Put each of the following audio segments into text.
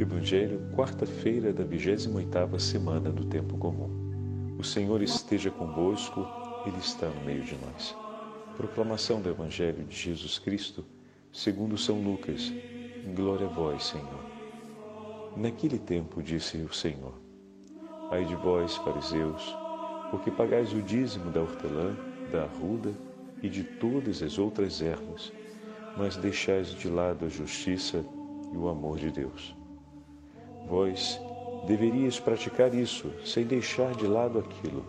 Evangelho, quarta-feira da 28ª semana do tempo comum. O Senhor esteja convosco, ele está no meio de nós. Proclamação do Evangelho de Jesus Cristo, segundo São Lucas. Glória a vós, Senhor. Naquele tempo disse o Senhor: Ai de vós, fariseus, porque pagais o dízimo da hortelã, da arruda e de todas as outras ervas, mas deixais de lado a justiça e o amor de Deus. Vós deveríeis praticar isso, sem deixar de lado aquilo.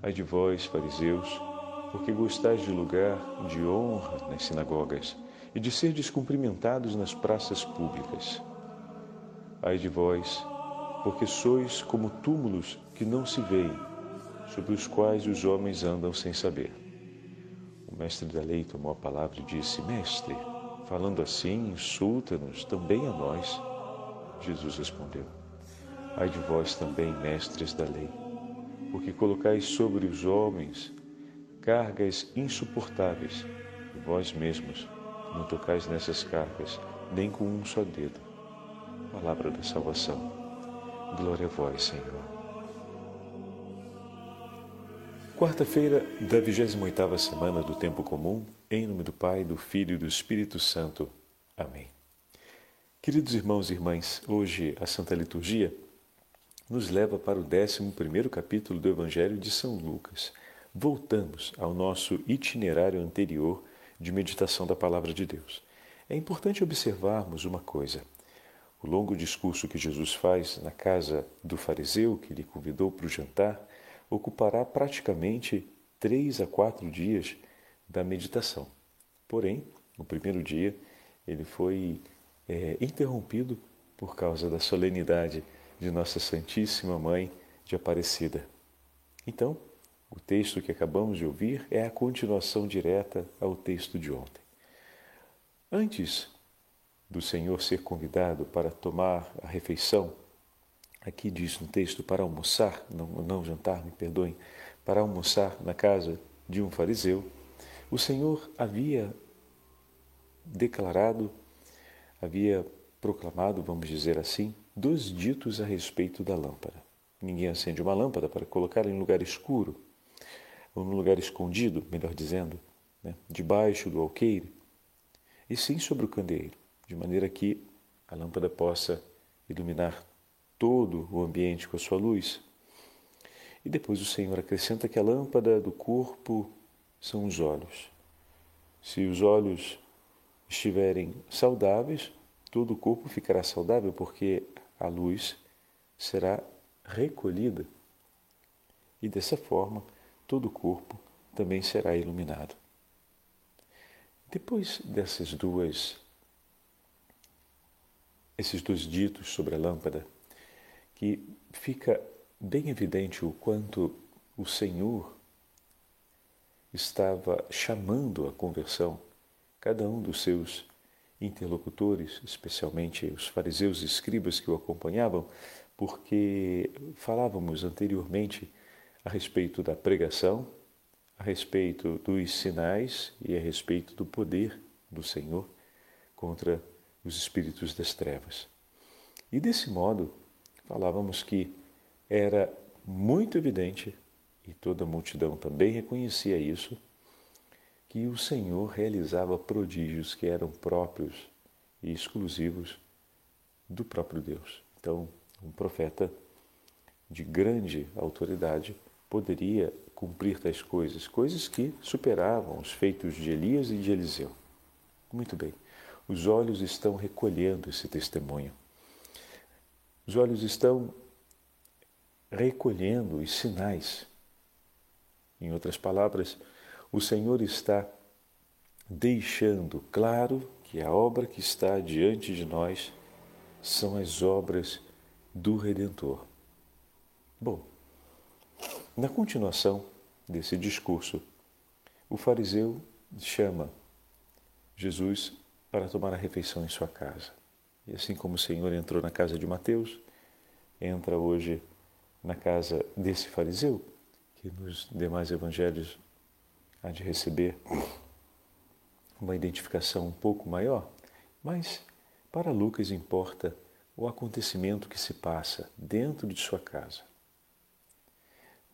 Ai de vós, fariseus, porque gostais de lugar de honra nas sinagogas e de ser descumprimentados nas praças públicas. Ai de vós, porque sois como túmulos que não se veem, sobre os quais os homens andam sem saber. O mestre da lei tomou a palavra e disse: Mestre, falando assim, insulta-nos também a nós. Jesus respondeu: Ai de vós também, mestres da lei, porque colocais sobre os homens cargas insuportáveis, e vós mesmos não tocais nessas cargas, nem com um só dedo. Palavra da salvação. Glória a vós, Senhor. Quarta-feira da 28ª semana do tempo comum, em nome do Pai, do Filho e do Espírito Santo. Amém. Queridos irmãos e irmãs, hoje a Santa Liturgia nos leva para o 11 capítulo do Evangelho de São Lucas. Voltamos ao nosso itinerário anterior de meditação da Palavra de Deus. É importante observarmos uma coisa. O longo discurso que Jesus faz na casa do fariseu que lhe convidou para o jantar ocupará praticamente três a quatro dias da meditação. Porém, no primeiro dia, ele foi é, interrompido por causa da solenidade de Nossa Santíssima Mãe de Aparecida. Então, o texto que acabamos de ouvir é a continuação direta ao texto de ontem. Antes do Senhor ser convidado para tomar a refeição aqui diz no texto, para almoçar, não, não jantar, me perdoem, para almoçar na casa de um fariseu, o Senhor havia declarado, havia proclamado, vamos dizer assim, dois ditos a respeito da lâmpada. Ninguém acende uma lâmpada para colocá-la em lugar escuro, ou num lugar escondido, melhor dizendo, né, debaixo do alqueire, e sim sobre o candeeiro, de maneira que a lâmpada possa iluminar todo o ambiente com a sua luz. E depois o Senhor acrescenta que a lâmpada do corpo são os olhos. Se os olhos estiverem saudáveis, todo o corpo ficará saudável, porque a luz será recolhida. E dessa forma, todo o corpo também será iluminado. Depois dessas duas esses dois ditos sobre a lâmpada, que fica bem evidente o quanto o Senhor estava chamando a conversão cada um dos seus interlocutores, especialmente os fariseus e escribas que o acompanhavam, porque falávamos anteriormente a respeito da pregação, a respeito dos sinais e a respeito do poder do Senhor contra os espíritos das trevas. E desse modo, falávamos que era muito evidente, e toda a multidão também reconhecia isso, que o Senhor realizava prodígios que eram próprios e exclusivos do próprio Deus. Então, um profeta de grande autoridade poderia cumprir tais coisas, coisas que superavam os feitos de Elias e de Eliseu. Muito bem, os olhos estão recolhendo esse testemunho. Os olhos estão recolhendo os sinais. Em outras palavras, o Senhor está deixando claro que a obra que está diante de nós são as obras do Redentor. Bom, na continuação desse discurso, o fariseu chama Jesus para tomar a refeição em sua casa. E assim como o Senhor entrou na casa de Mateus, entra hoje na casa desse fariseu, que nos demais evangelhos há de receber uma identificação um pouco maior, mas para Lucas importa o acontecimento que se passa dentro de sua casa.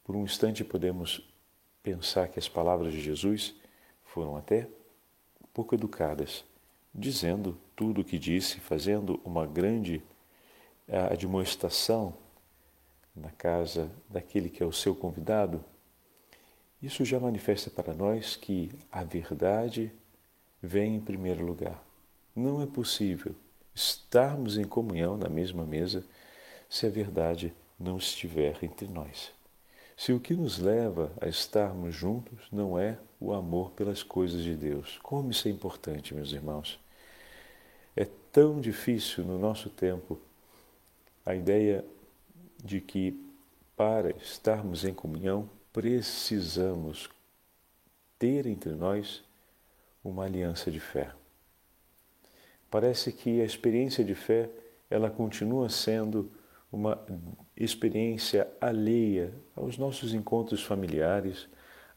Por um instante podemos pensar que as palavras de Jesus foram até pouco educadas, dizendo tudo o que disse, fazendo uma grande admoestação na casa daquele que é o seu convidado. Isso já manifesta para nós que a verdade vem em primeiro lugar. Não é possível estarmos em comunhão na mesma mesa se a verdade não estiver entre nós. Se o que nos leva a estarmos juntos não é o amor pelas coisas de Deus. Como isso é importante, meus irmãos. É tão difícil no nosso tempo a ideia de que para estarmos em comunhão precisamos ter entre nós uma aliança de fé. Parece que a experiência de fé ela continua sendo uma experiência alheia aos nossos encontros familiares,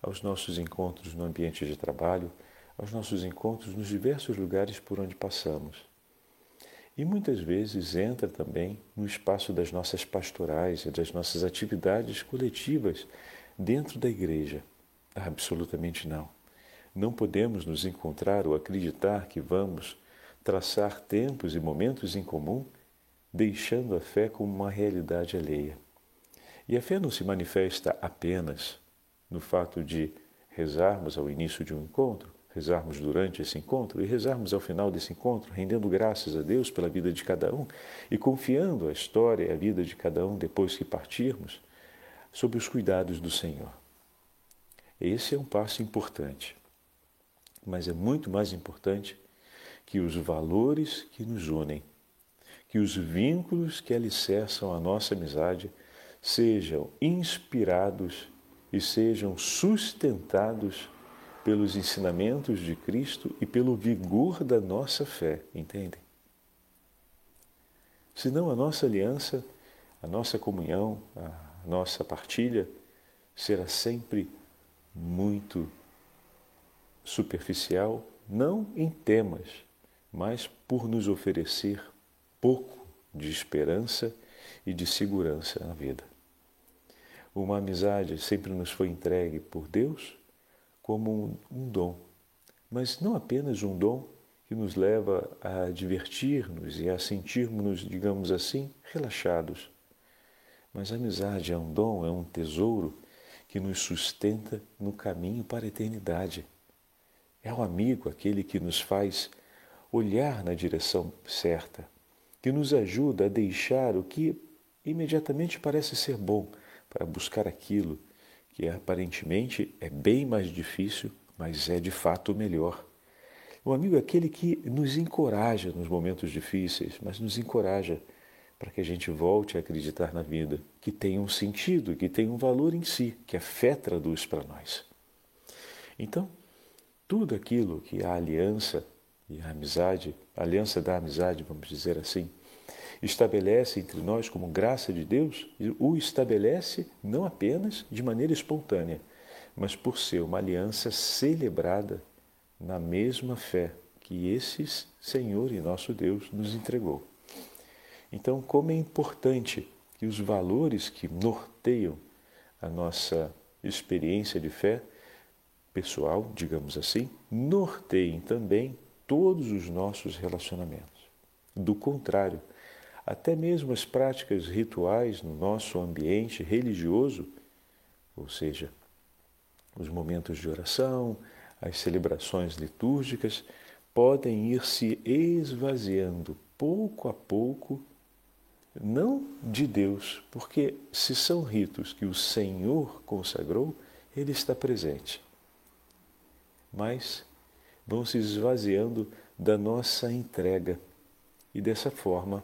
aos nossos encontros no ambiente de trabalho, aos nossos encontros nos diversos lugares por onde passamos. E muitas vezes entra também no espaço das nossas pastorais e das nossas atividades coletivas dentro da igreja. Absolutamente não. Não podemos nos encontrar ou acreditar que vamos traçar tempos e momentos em comum, deixando a fé como uma realidade alheia. E a fé não se manifesta apenas no fato de rezarmos ao início de um encontro, rezarmos durante esse encontro e rezarmos ao final desse encontro, rendendo graças a Deus pela vida de cada um e confiando a história e a vida de cada um depois que partirmos sob os cuidados do Senhor. Esse é um passo importante, mas é muito mais importante que os valores que nos unem, que os vínculos que alicerçam a nossa amizade sejam inspirados e sejam sustentados pelos ensinamentos de Cristo e pelo vigor da nossa fé, entendem? Senão a nossa aliança, a nossa comunhão, a nossa partilha será sempre muito superficial, não em temas, mas por nos oferecer pouco de esperança e de segurança na vida. Uma amizade sempre nos foi entregue por Deus como um, dom, mas não apenas um dom que nos leva a divertir-nos e a sentirmos, digamos assim, relaxados. Mas a amizade é um dom, é um tesouro que nos sustenta no caminho para a eternidade. É o amigo aquele que nos faz olhar na direção certa, que nos ajuda a deixar o que imediatamente parece ser bom para buscar aquilo que aparentemente é bem mais difícil, mas é de fato melhor. O amigo é aquele que nos encoraja nos momentos difíceis, mas nos encoraja para que a gente volte a acreditar na vida, que tem um sentido, que tem um valor em si, que a fé traduz para nós. Então, tudo aquilo que a aliança e a amizade, a aliança da amizade, vamos dizer assim, estabelece entre nós como graça de Deus, o estabelece não apenas de maneira espontânea, mas por ser uma aliança celebrada na mesma fé que esse Senhor e nosso Deus nos entregou. Então, como é importante que os valores que norteiam a nossa experiência de fé pessoal, digamos assim, norteiem também todos os nossos relacionamentos. Do contrário, até mesmo as práticas rituais no nosso ambiente religioso, ou seja, os momentos de oração, as celebrações litúrgicas, podem ir se esvaziando pouco a pouco, não de Deus, porque se são ritos que o Senhor consagrou, Ele está presente. Mas vão se esvaziando da nossa entrega. E dessa forma,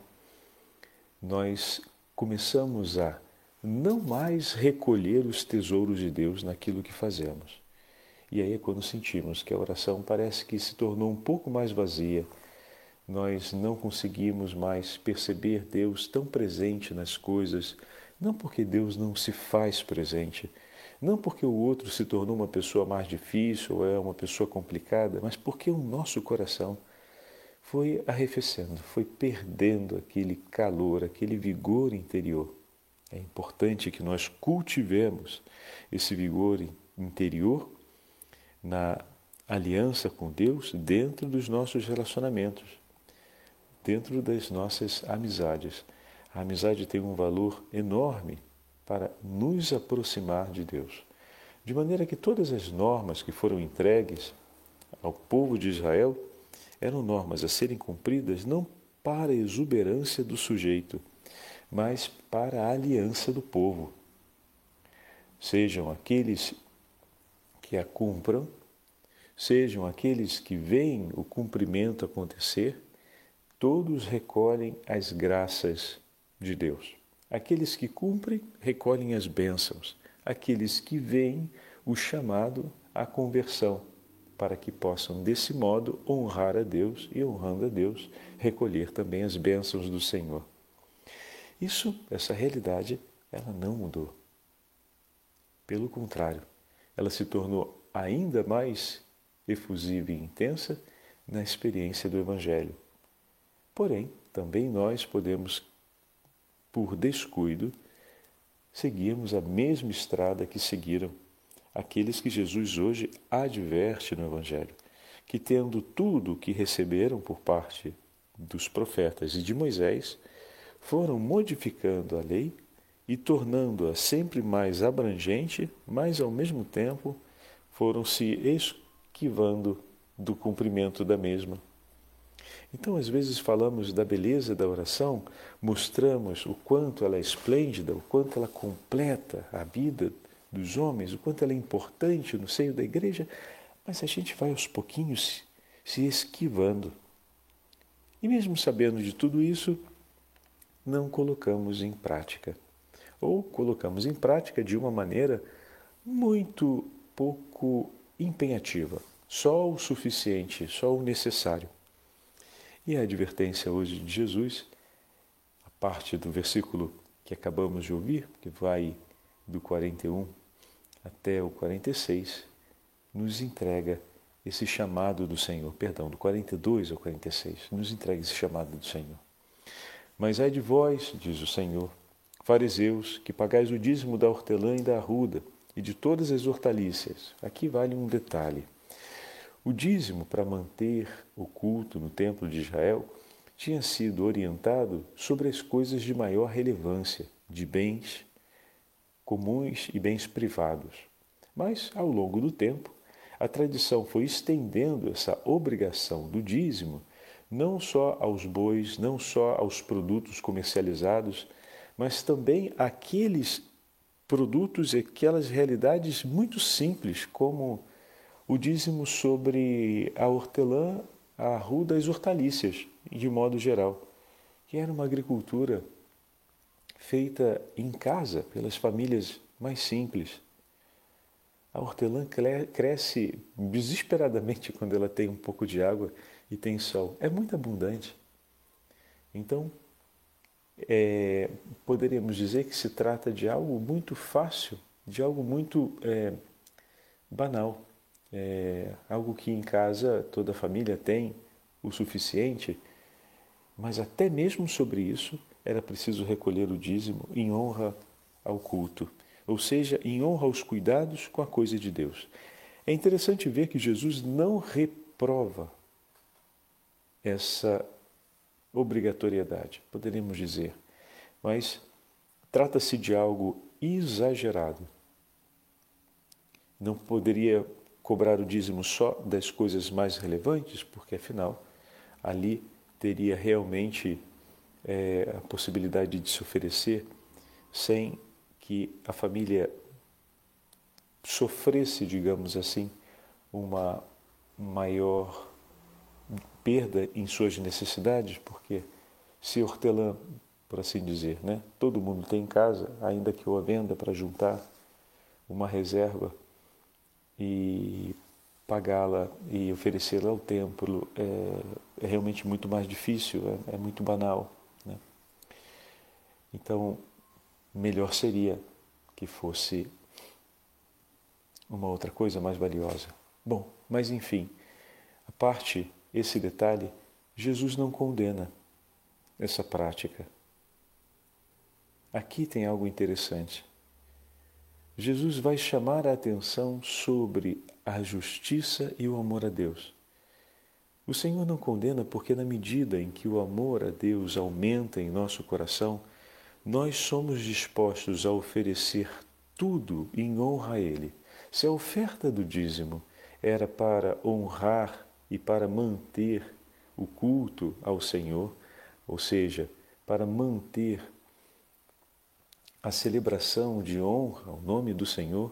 nós começamos a não mais recolher os tesouros de Deus naquilo que fazemos. E aí é quando sentimos que a oração parece que se tornou um pouco mais vazia, nós não conseguimos mais perceber Deus tão presente nas coisas, não porque Deus não se faz presente, não porque o outro se tornou uma pessoa mais difícil ou é uma pessoa complicada, mas porque o nosso coração foi arrefecendo, foi perdendo aquele calor, aquele vigor interior. É importante que nós cultivemos esse vigor interior na aliança com Deus dentro dos nossos relacionamentos, dentro das nossas amizades. A amizade tem um valor enorme para nos aproximar de Deus. De maneira que todas as normas que foram entregues ao povo de Israel eram normas a serem cumpridas não para a exuberância do sujeito, mas para a aliança do povo. Sejam aqueles que a cumpram, sejam aqueles que veem o cumprimento acontecer, todos recolhem as graças de Deus. Aqueles que cumprem recolhem as bênçãos, aqueles que veem o chamado à conversão, para que possam, desse modo, honrar a Deus e, honrando a Deus, recolher também as bênçãos do Senhor. Isso, essa realidade, ela não mudou. Pelo contrário, ela se tornou ainda mais efusiva e intensa na experiência do Evangelho. Porém, também nós podemos, por descuido, seguirmos a mesma estrada que seguiram aqueles que Jesus hoje adverte no Evangelho, que tendo tudo o que receberam por parte dos profetas e de Moisés, foram modificando a lei e tornando-a sempre mais abrangente, mas ao mesmo tempo foram se esquivando do cumprimento da mesma. Então, às vezes falamos da beleza da oração, mostramos o quanto ela é esplêndida, o quanto ela completa a vida dos homens, o quanto ela é importante no seio da igreja, mas a gente vai aos pouquinhos se esquivando. E mesmo sabendo de tudo isso, não colocamos em prática. Ou colocamos em prática de uma maneira muito pouco empenhativa, só o suficiente, só o necessário. E a advertência hoje de Jesus, a parte do versículo que acabamos de ouvir, que vai do 41 até o 46, nos entrega esse chamado do Senhor, perdão, do 42 ao 46, nos entrega esse chamado do Senhor. Mas ai de vós, diz o Senhor, fariseus, que pagais o dízimo da hortelã e da arruda e de todas as hortaliças. Aqui vale um detalhe. O dízimo para manter o culto no templo de Israel tinha sido orientado sobre as coisas de maior relevância, de bens comuns e bens privados. Mas, ao longo do tempo, a tradição foi estendendo essa obrigação do dízimo não só aos bois, não só aos produtos comercializados, mas também aqueles produtos e aquelas realidades muito simples, como o dízimo sobre a hortelã, a arruda e as hortaliças, de modo geral, que era uma agricultura feita em casa pelas famílias mais simples. A hortelã cresce desesperadamente quando ela tem um pouco de água e tem sol. É muito abundante. Então, é, poderíamos dizer que se trata de algo muito fácil, de algo muito é, banal, é, algo que em casa toda a família tem o suficiente, mas até mesmo sobre isso era preciso recolher o dízimo em honra ao culto, ou seja, em honra aos cuidados com a coisa de Deus. É interessante ver que Jesus não reprova essa obrigatoriedade, poderíamos dizer, mas trata-se de algo exagerado. Não poderia cobrar o dízimo só das coisas mais relevantes, porque afinal ali teria realmente é, a possibilidade de se oferecer sem que a família sofresse, digamos assim, uma maior perda em suas necessidades, porque se hortelã, por assim dizer, né, todo mundo tem em casa, ainda que eu a venda para juntar uma reserva e pagá-la e oferecê-la ao templo é, é, realmente muito mais difícil, é, é muito banal. Né? Então, melhor seria que fosse uma outra coisa mais valiosa. Bom, mas enfim, a parte esse detalhe, Jesus não condena essa prática. Aqui tem algo interessante. Jesus vai chamar a atenção sobre a justiça e o amor a Deus. O Senhor não condena porque, na medida em que o amor a Deus aumenta em nosso coração, nós somos dispostos a oferecer tudo em honra a Ele. Se a oferta do dízimo era para honrar e para manter o culto ao Senhor, ou seja, para manter a celebração de honra ao nome do Senhor,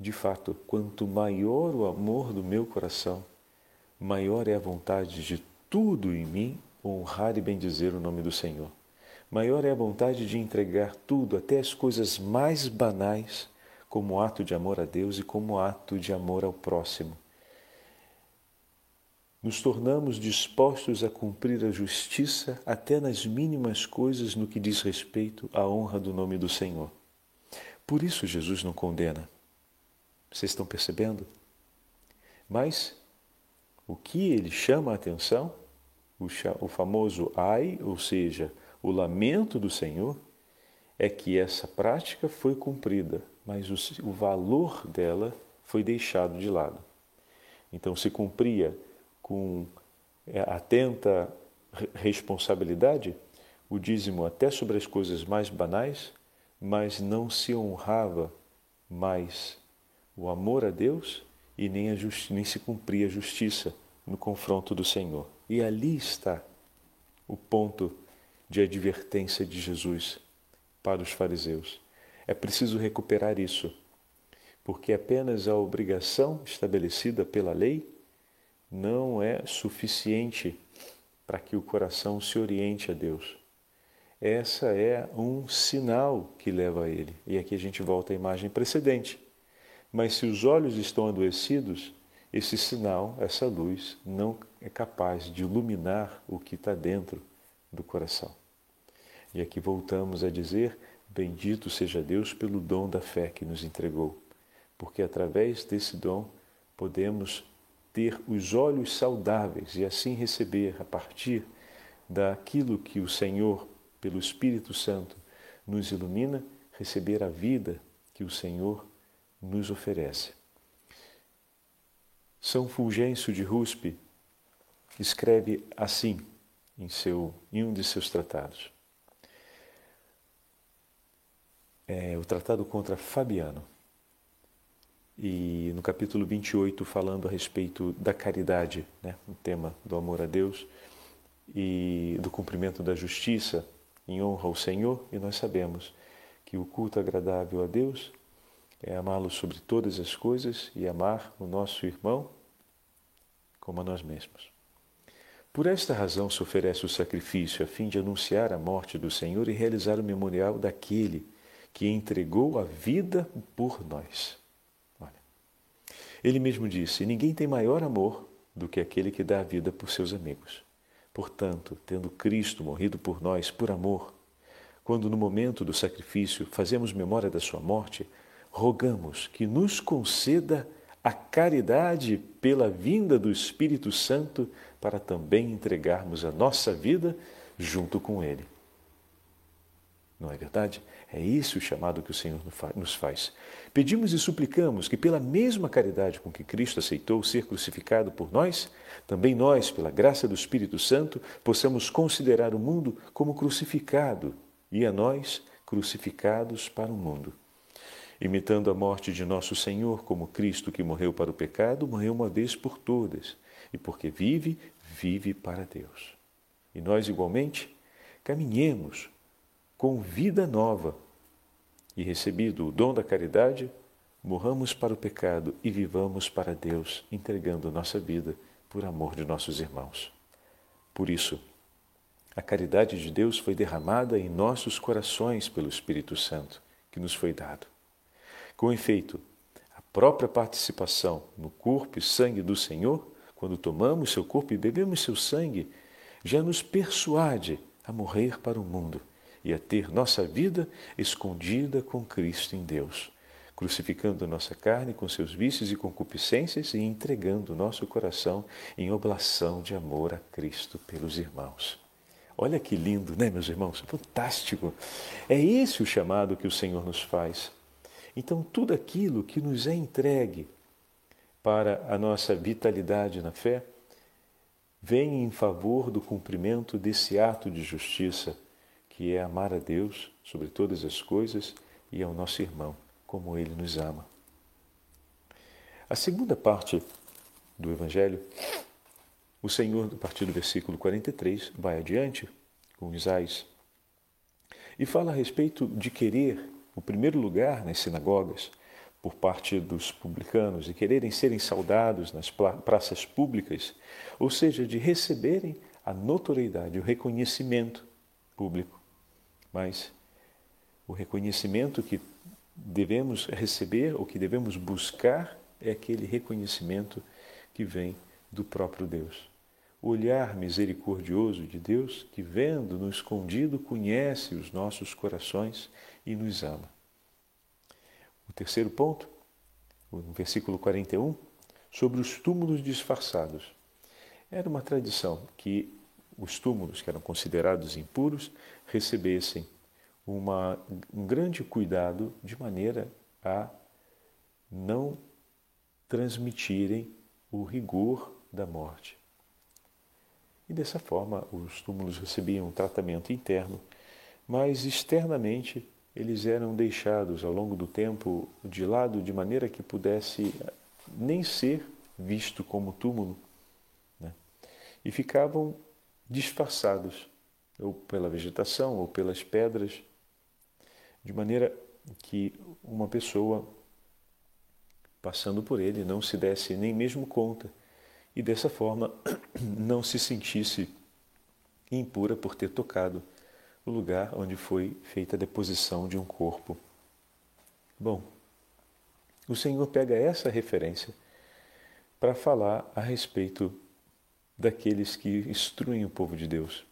de fato, quanto maior o amor do meu coração, maior é a vontade de tudo em mim honrar e bendizer o nome do Senhor. Maior é a vontade de entregar tudo, até as coisas mais banais, como ato de amor a Deus e como ato de amor ao próximo. Nos tornamos dispostos a cumprir a justiça até nas mínimas coisas no que diz respeito à honra do nome do Senhor. Por isso Jesus não condena. Vocês estão percebendo? Mas o que ele chama a atenção, o, famoso ai, ou seja, o lamento do Senhor, é que essa prática foi cumprida, mas o, o valor dela foi deixado de lado. Então se cumpria com é, atenta responsabilidade o dízimo até sobre as coisas mais banais, mas não se honrava mais o amor a Deus e nem, a nem se cumpria a justiça no confronto do Senhor. E ali está o ponto de advertência de Jesus para os fariseus. É preciso recuperar isso, porque apenas a obrigação estabelecida pela lei não é suficiente para que o coração se oriente a Deus. Essa é um sinal que leva a Ele. E aqui a gente volta à imagem precedente. Mas se os olhos estão adoecidos, esse sinal, essa luz, não é capaz de iluminar o que está dentro do coração. E aqui voltamos a dizer: Bendito seja Deus pelo dom da fé que nos entregou, porque através desse dom podemos ter os olhos saudáveis e assim receber, a partir daquilo que o Senhor, pelo Espírito Santo, nos ilumina, receber a vida que o Senhor nos oferece. São Fulgêncio de Ruspe escreve assim em, seu, em um de seus tratados. É o tratado contra Fabiano. E no capítulo 28, falando a respeito da caridade, né, o tema do amor a Deus e do cumprimento da justiça em honra ao Senhor, e nós sabemos que o culto agradável a Deus é amá-lo sobre todas as coisas e amar o nosso irmão como a nós mesmos. Por esta razão se oferece o sacrifício a fim de anunciar a morte do Senhor e realizar o memorial daquele que entregou a vida por nós. Ele mesmo disse: Ninguém tem maior amor do que aquele que dá a vida por seus amigos. Portanto, tendo Cristo morrido por nós por amor, quando no momento do sacrifício fazemos memória da sua morte, rogamos que nos conceda a caridade pela vinda do Espírito Santo para também entregarmos a nossa vida junto com Ele. Não é verdade? É esse o chamado que o Senhor nos faz. Pedimos e suplicamos que, pela mesma caridade com que Cristo aceitou ser crucificado por nós, também nós, pela graça do Espírito Santo, possamos considerar o mundo como crucificado e a nós crucificados para o mundo imitando a morte de nosso Senhor como Cristo que morreu para o pecado, morreu uma vez por todas, e porque vive, vive para Deus. E nós, igualmente, caminhemos com vida nova e, recebido o dom da caridade, morramos para o pecado e vivamos para Deus, entregando nossa vida por amor de nossos irmãos. Por isso, a caridade de Deus foi derramada em nossos corações pelo Espírito Santo que nos foi dado. Com efeito, a própria participação no corpo e sangue do Senhor, quando tomamos seu corpo e bebemos seu sangue, já nos persuade a morrer para o mundo e a ter nossa vida escondida com Cristo em Deus. crucificando nossa carne com seus vícios e concupiscências e entregando nosso coração em oblação de amor a Cristo pelos irmãos. Olha que lindo, né, meus irmãos? Fantástico. É esse o chamado que o Senhor nos faz. Então, tudo aquilo que nos é entregue para a nossa vitalidade na fé vem em favor do cumprimento desse ato de justiça, que é amar a Deus sobre todas as coisas e ao nosso irmão como ele nos ama. A segunda parte do Evangelho o Senhor, a partir do versículo 43, vai adiante com Isais e fala a respeito de querer o primeiro lugar nas sinagogas por parte dos publicanos e quererem serem saudados nas praças públicas, ou seja, de receberem a notoriedade, o reconhecimento público. Mas o reconhecimento que devemos receber, ou que devemos buscar, é aquele reconhecimento que vem do próprio Deus o olhar misericordioso de Deus que, vendo no escondido, conhece os nossos corações e nos ama. O terceiro ponto, no versículo 41, sobre os túmulos disfarçados. Era uma tradição que os túmulos que eram considerados impuros recebessem uma, um grande cuidado de maneira a não transmitirem o rigor da morte. E dessa forma, os túmulos recebiam um tratamento interno, mas externamente eles eram deixados ao longo do tempo de lado de maneira que pudesse nem ser visto como túmulo. Né? E ficavam disfarçados, ou pela vegetação, ou pelas pedras, de maneira que uma pessoa passando por ele não se desse nem mesmo conta e dessa forma não se sentisse impura por ter tocado o lugar onde foi feita a deposição de um corpo. Bom, o Senhor pega essa referência para falar a respeito daqueles que instruem o povo de Deus.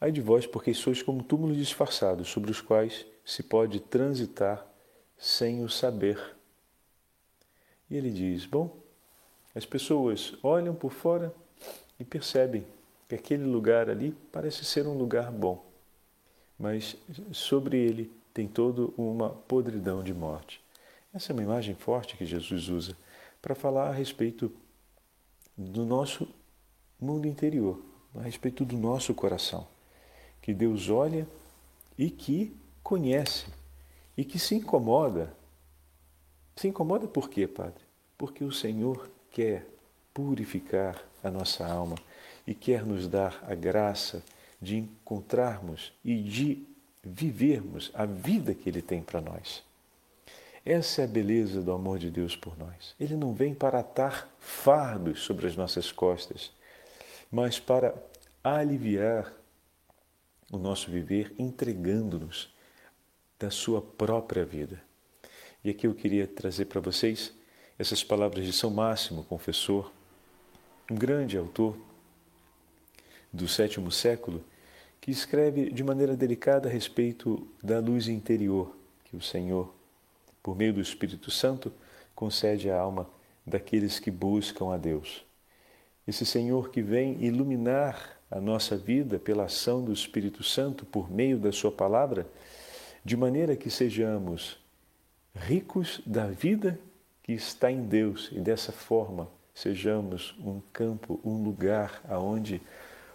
Ai de vós, porque sois como túmulos disfarçados, sobre os quais se pode transitar sem o saber. E ele diz: Bom, as pessoas olham por fora e percebem que aquele lugar ali parece ser um lugar bom, mas sobre ele tem toda uma podridão de morte. Essa é uma imagem forte que Jesus usa para falar a respeito do nosso mundo interior, a respeito do nosso coração, que Deus olha e que conhece e que se incomoda. Se incomoda por quê, Padre? Porque o Senhor quer purificar a nossa alma e quer nos dar a graça de encontrarmos e de vivermos a vida que Ele tem para nós. Essa é a beleza do amor de Deus por nós. Ele não vem para atar fardos sobre as nossas costas, mas para aliviar o nosso viver entregando-nos da sua própria vida. E aqui eu queria trazer para vocês essas palavras de São Máximo, confessor, um grande autor do sétimo século, que escreve de maneira delicada a respeito da luz interior que o Senhor, por meio do Espírito Santo, concede à alma daqueles que buscam a Deus. Esse Senhor que vem iluminar a nossa vida pela ação do Espírito Santo por meio da Sua palavra, de maneira que sejamos ricos da vida que está em Deus e dessa forma sejamos um campo, um lugar aonde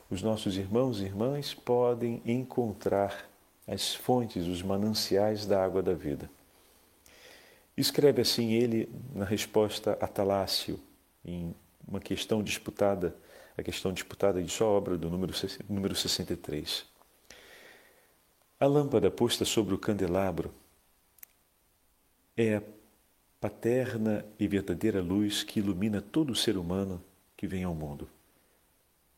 os nossos irmãos e irmãs podem encontrar as fontes, os mananciais da água da vida. Escreve assim ele na resposta a Talácio, em uma questão disputada, a questão disputada de sua obra do número, número 63. A lâmpada posta sobre o candelabro é a paterna e verdadeira luz que ilumina todo o ser humano que vem ao mundo.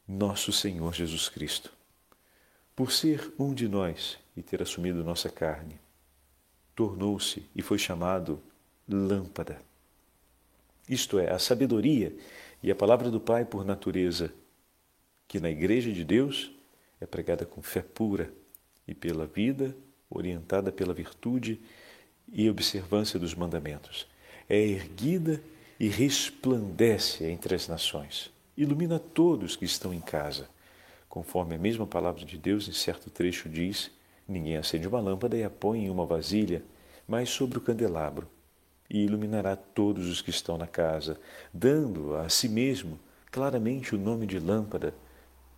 Nosso Senhor Jesus Cristo. Por ser um de nós e ter assumido nossa carne, tornou-se e foi chamado lâmpada. Isto é, a sabedoria e a palavra do Pai por natureza, que na Igreja de Deus é pregada com fé pura e pela vida orientada pela virtude e observância dos mandamentos. É erguida e resplandece entre as nações. Ilumina todos que estão em casa. Conforme a mesma palavra de Deus, em certo trecho diz: Ninguém acende uma lâmpada e a põe em uma vasilha, mas sobre o candelabro, e iluminará todos os que estão na casa, dando a si mesmo claramente o nome de lâmpada,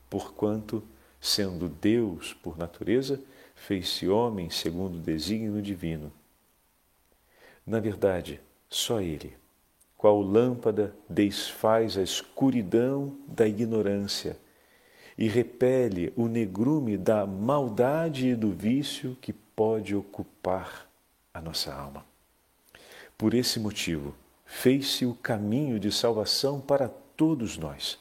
porquanto, sendo Deus por natureza, fez-se homem segundo o desígnio divino. Na verdade, só Ele, qual lâmpada desfaz a escuridão da ignorância e repele o negrume da maldade e do vício que pode ocupar a nossa alma. Por esse motivo, fez-se o caminho de salvação para todos nós.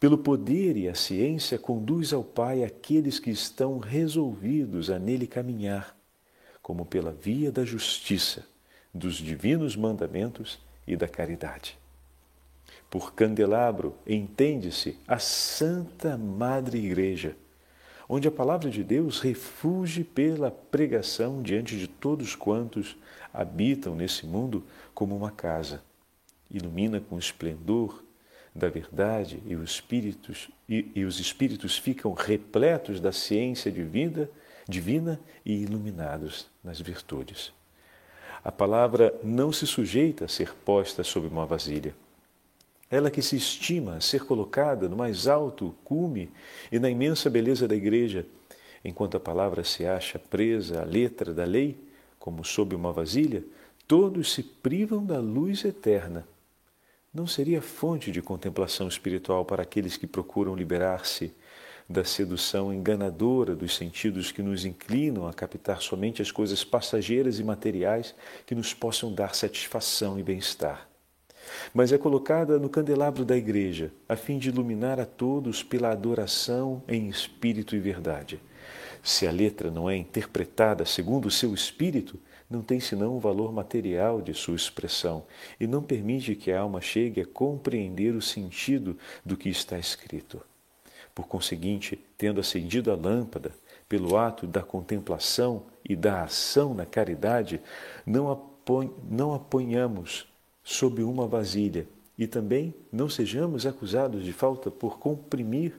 Pelo poder e a ciência, conduz ao Pai aqueles que estão resolvidos a nele caminhar, como pela via da justiça, dos divinos mandamentos e da caridade. Por candelabro entende-se a Santa Madre Igreja, onde a palavra de Deus refuge pela pregação diante de todos quantos habitam nesse mundo como uma casa. Ilumina com esplendor da verdade e os espíritos e, e os espíritos ficam repletos da ciência divina, divina e iluminados nas virtudes. A palavra não se sujeita a ser posta sobre uma vasilha. Ela que se estima ser colocada no mais alto cume e na imensa beleza da igreja, enquanto a palavra se acha presa à letra da lei, como sob uma vasilha, todos se privam da luz eterna. Não seria fonte de contemplação espiritual para aqueles que procuram liberar-se da sedução enganadora dos sentidos que nos inclinam a captar somente as coisas passageiras e materiais que nos possam dar satisfação e bem-estar. Mas é colocada no candelabro da igreja, a fim de iluminar a todos pela adoração em espírito e verdade. Se a letra não é interpretada segundo o seu espírito, não tem senão o valor material de sua expressão e não permite que a alma chegue a compreender o sentido do que está escrito. Por conseguinte, tendo acendido a lâmpada, pelo ato da contemplação e da ação na caridade, não, apon não aponhamos sob uma vasilha e também não sejamos acusados de falta por comprimir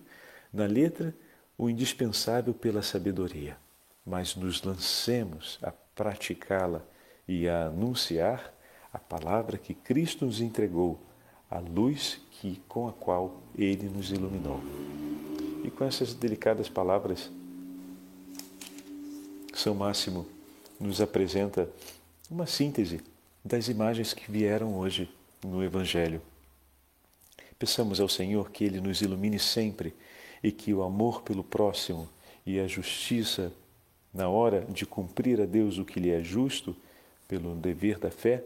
na letra o indispensável pela sabedoria, mas nos lancemos a praticá-la e a anunciar a palavra que Cristo nos entregou, a luz que com a qual ele nos iluminou. E com essas delicadas palavras, São Máximo nos apresenta uma síntese das imagens que vieram hoje no Evangelho. Peçamos ao Senhor que Ele nos ilumine sempre e que o amor pelo próximo e a justiça na hora de cumprir a Deus o que lhe é justo, pelo dever da fé,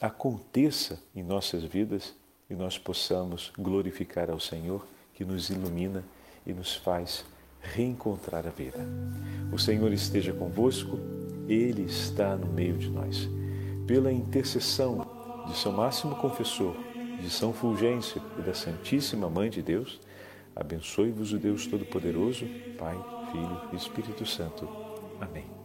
aconteça em nossas vidas e nós possamos glorificar ao Senhor que nos ilumina e nos faz reencontrar a vida. O Senhor esteja convosco, Ele está no meio de nós. Pela intercessão de São Máximo Confessor, de São Fulgêncio e da Santíssima Mãe de Deus, abençoe-vos o Deus Todo-Poderoso, Pai, Filho e Espírito Santo. Amém.